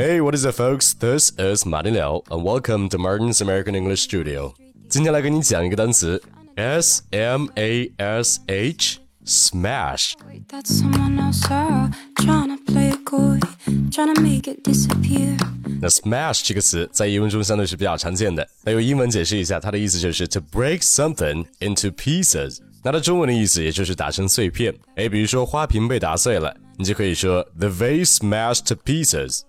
Hey, what is up, folks? This is Martin Liao, and welcome to Martin's American English Studio. 今天来跟你讲一个单词，S M A S H，smash。 That someone else saw, trying to play it coy, trying to make it disappear. 那 smash 这个词在英文中相对是比较常见的。那用英文解释一下，它的意思就是 to break something into pieces。那它中文的意思也就是打成碎片。哎，比如说花瓶被打碎了，你就可以说 the vase smashed to pieces。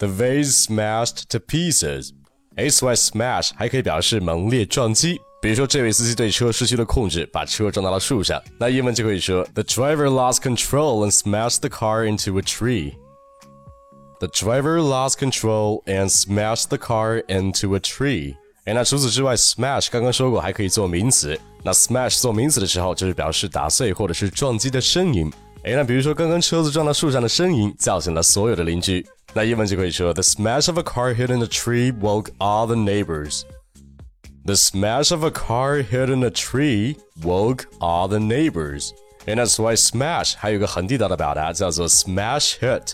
The vase smashed to pieces。哎，此外，smash 还可以表示猛烈撞击。比如说，这位司机对车失去了控制，把车撞到了树上。那英文就可以说 The driver lost control and smashed the car into a tree。The driver lost control and smashed the car into a tree。哎，那除此之外，smash 刚刚说过还可以做名词。那 smash 做名词的时候，就是表示打碎或者是撞击的声音。哎，那比如说刚刚车子撞到树上的声音，叫醒了所有的邻居。 那英文就可以说 The smash of a car hitting a tree woke all the neighbors。The smash of a car hitting a tree woke all the neighbors。哎，那此外，smash 还有一个很地道的表达叫做 smash hit。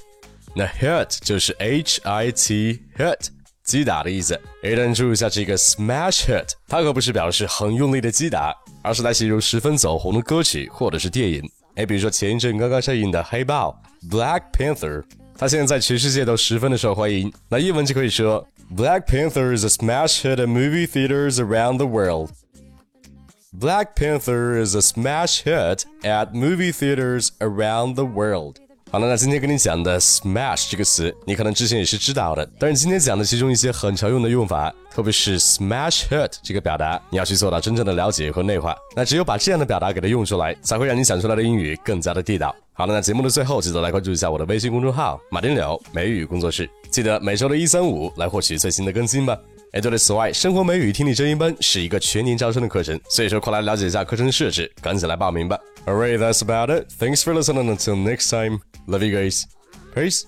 那 hit 就是 H I T hit 击打的意思。哎，但注意一下这个 smash hit，它可不是表示很用力的击打，而是来形容十分走红的歌曲或者是电影。哎，比如说前一阵刚刚上映的《黑豹》Black Panther， 它现在在全世界都十分的受欢迎。那英文就可以说 Black Panther is a smash hit at movie theaters around the world。Black Panther is a smash hit at movie theaters around the world。 好了，那今天跟你讲的 smash 这个词，你可能之前也是知道的，但是今天讲的其中一些很常用的用法，特别是 smash hurt 这个表达，你要去做到真正的了解和内化。那只有把这样的表达给它用出来，才会让你讲出来的英语更加的地道。好了，那节目的最后，记得来关注一下我的微信公众号“马丁柳美语工作室”，记得每周的一三五来获取最新的更新吧。哎，对了，此外，生活美语听力真音班是一个全年招生的课程，所以说快来了解一下课程设置，赶紧来报名吧。Alright, that's about it. Thanks for listening. Until next time, love you guys. Peace.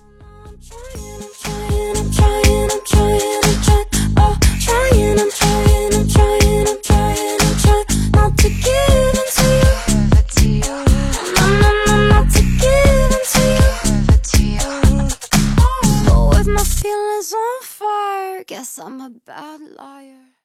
I'm a bad liar.